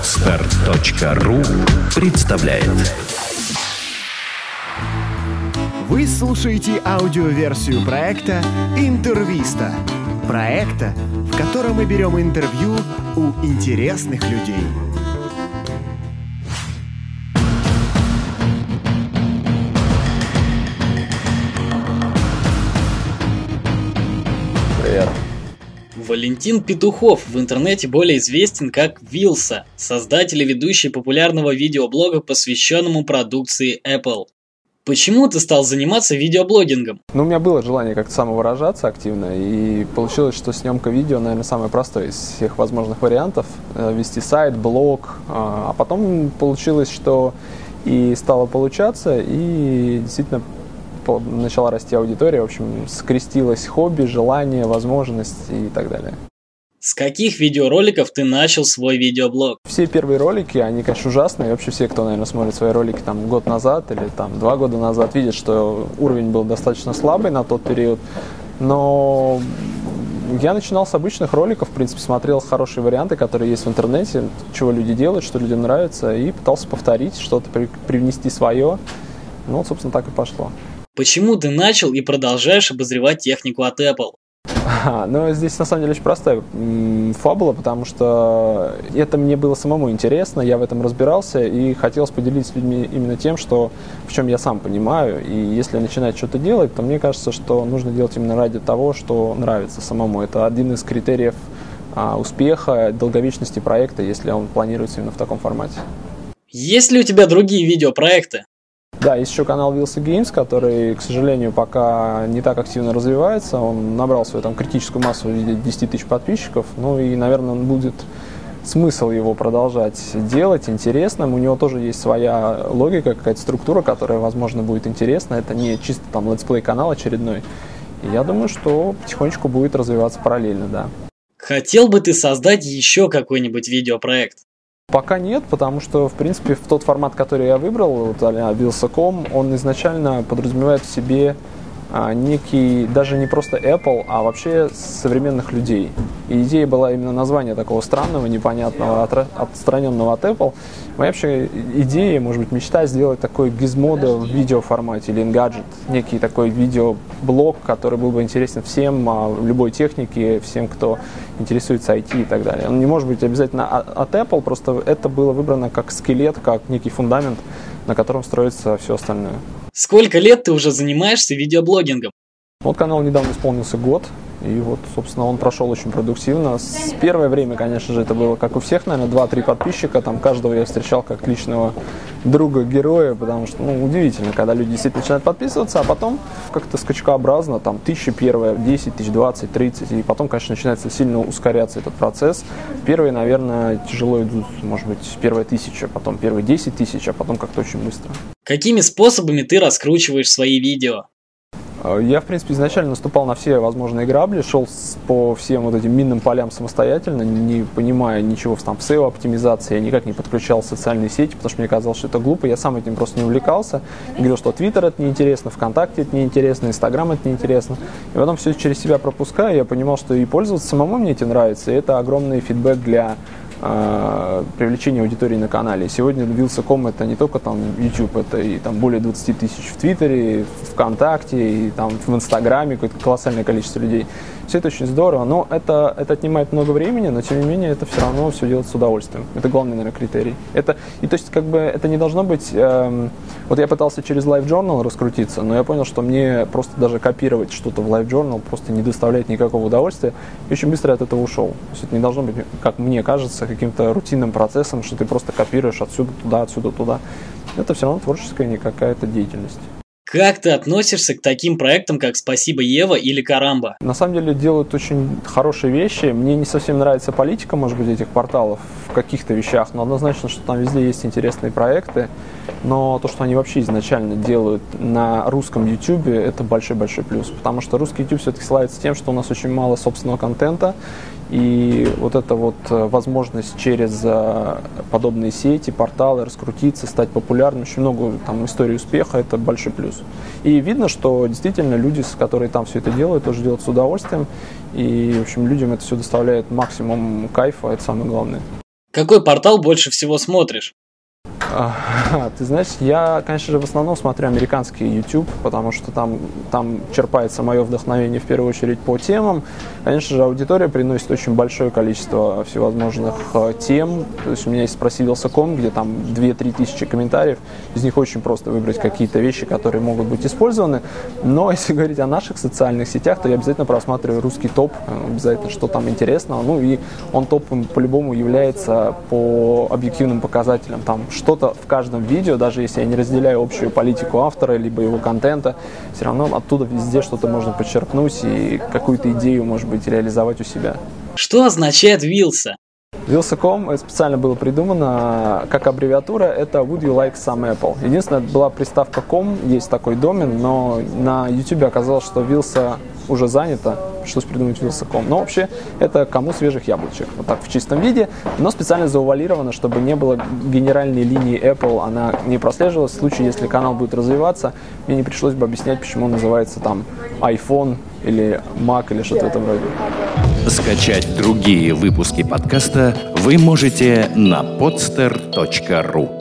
Отстар.ру представляет Вы слушаете аудиоверсию проекта «Интервиста». Проекта, в котором мы берем интервью у интересных людей. Валентин Петухов в интернете более известен как Вилса, создатель и ведущий популярного видеоблога, посвященному продукции Apple. Почему ты стал заниматься видеоблогингом? Ну, у меня было желание как-то самовыражаться активно, и получилось, что съемка видео, наверное, самое простое из всех возможных вариантов. Э, Вести сайт, блог, а а потом получилось, что и стало получаться, и действительно начала расти аудитория, в общем, скрестилось хобби, желание, возможность и так далее. С каких видеороликов ты начал свой видеоблог? Все первые ролики, они, конечно, ужасные. И вообще все, кто, наверное, смотрит свои ролики там год назад или там два года назад, видят, что уровень был достаточно слабый на тот период. Но я начинал с обычных роликов, в принципе, смотрел хорошие варианты, которые есть в интернете, чего люди делают, что людям нравится, и пытался повторить, что-то при- привнести свое. Ну, вот, собственно, так и пошло. Почему ты начал и продолжаешь обозревать технику от Apple? Ага, но здесь на самом деле очень простая фабула, потому что это мне было самому интересно, я в этом разбирался и хотелось поделиться с людьми именно тем, что в чем я сам понимаю. И если начинать что-то делать, то мне кажется, что нужно делать именно ради того, что нравится самому. Это один из критериев а, успеха, долговечности проекта, если он планируется именно в таком формате. Есть ли у тебя другие видеопроекты? Да, есть еще канал Wilson Games, который, к сожалению, пока не так активно развивается. Он набрал свою там критическую массу в виде 10 тысяч подписчиков. Ну и, наверное, он будет смысл его продолжать делать интересным. У него тоже есть своя логика, какая-то структура, которая, возможно, будет интересна. Это не чисто там let's play канал очередной. И я думаю, что потихонечку будет развиваться параллельно, да. Хотел бы ты создать еще какой-нибудь видеопроект? Пока нет, потому что, в принципе, в тот формат, который я выбрал, вот а-ля Wheels.com, он изначально подразумевает в себе некий, даже не просто Apple, а вообще современных людей. И идея была именно название такого странного, непонятного, отстраненного от Apple. Моя вообще идея, может быть, мечта сделать такой гизмодо в видеоформате или Engadget, некий такой видеоблог, который был бы интересен всем, а, любой технике, всем, кто интересуется IT и так далее. Он не может быть обязательно от Apple, просто это было выбрано как скелет, как некий фундамент, на котором строится все остальное. Сколько лет ты уже занимаешься видеоблогингом? Вот канал недавно исполнился год, и вот, собственно, он прошел очень продуктивно. С первое время, конечно же, это было, как у всех, наверное, 2-3 подписчика, там каждого я встречал как личного друга, героя, потому что, ну, удивительно, когда люди действительно начинают подписываться, а потом как-то скачкообразно, там, тысяча первая, 10 тысяч, 20, 30, и потом, конечно, начинается сильно ускоряться этот процесс. Первые, наверное, тяжело идут, может быть, первая тысяча, потом первые 10 тысяч, а потом как-то очень быстро. Какими способами ты раскручиваешь свои видео? Э, Я, в принципе, изначально наступал на все возможные грабли, шел по всем вот этим минным полям самостоятельно, не понимая ничего там, в SEO-оптимизации, я никак не подключал социальные сети, потому что мне казалось, что это глупо, я сам этим просто не увлекался. И говорил, что Twitter это неинтересно, ВКонтакте это неинтересно, Инстаграм это неинтересно. И потом все через себя пропуская, я понимал, что и пользоваться самому мне этим нравится, и это огромный фидбэк для э, привлечения аудитории на канале. Сегодня Вилса.ком это не только там YouTube, это и там более 20 тысяч в Твиттере, ВКонтакте, и там в Инстаграме какое-то колоссальное количество людей. Все это очень здорово, но это, это отнимает много времени, но тем не менее это все равно все делать с удовольствием. Это главный, наверное, критерий. Это, и то есть как бы это не должно быть... эм, вот я пытался через Live Journal раскрутиться, но я понял, что мне просто даже копировать что-то в Live Journal просто не доставляет никакого удовольствия. И очень быстро от этого ушел. То есть это не должно быть, как мне кажется, каким-то рутинным процессом, что ты просто копируешь отсюда туда, отсюда туда. Это все равно творческая не какая-то деятельность. Как ты относишься к таким проектам, как «Спасибо, Ева» или «Карамба»? На самом деле делают очень хорошие вещи. Мне не совсем нравится политика, может быть, этих порталов в каких-то вещах, но однозначно, что там везде есть интересные проекты. Но то, что они вообще изначально делают на русском YouTube, это большой-большой плюс. Потому что русский YouTube все-таки славится тем, что у нас очень мало собственного контента. И вот эта вот э, возможность через э, подобные сети, порталы раскрутиться, стать популярным, очень много там историй успеха, это большой плюс. И видно, что действительно люди, которые там все это делают, тоже делают с удовольствием. И, в общем, людям это все доставляет максимум кайфа, это самое главное. Какой портал больше всего смотришь? А, ты знаешь, я, конечно же, в основном смотрю американский YouTube, потому что там, там черпается мое вдохновение в первую очередь по темам. Конечно же, аудитория приносит очень большое количество всевозможных э, тем. То есть у меня есть «Спроси Вилсаком», где там 2-3 тысячи комментариев. Из них очень просто выбрать какие-то вещи, которые могут быть использованы. Но если говорить о наших социальных сетях, то я обязательно просматриваю русский топ, э, обязательно, что там интересного. Ну и он топом по-любому является по объективным показателям. Там что-то в каждом видео, даже если я не разделяю общую политику автора, либо его контента, все равно оттуда везде что-то можно подчеркнуть и какую-то идею, может быть, реализовать у себя. Что означает Вилса? Вилса.com специально было придумано как аббревиатура, это Would you like some Apple. Единственное, была приставка com, есть такой домен, но на YouTube оказалось, что Вилса уже занято, пришлось придумать Вилсаком. Но вообще это кому свежих яблочек, вот так в чистом виде, но специально заувалировано, чтобы не было генеральной линии Apple, она не прослеживалась. В случае, если канал будет развиваться, мне не пришлось бы объяснять, почему он называется там iPhone или Mac или что-то в этом роде. Скачать другие выпуски подкаста вы можете на podster.ru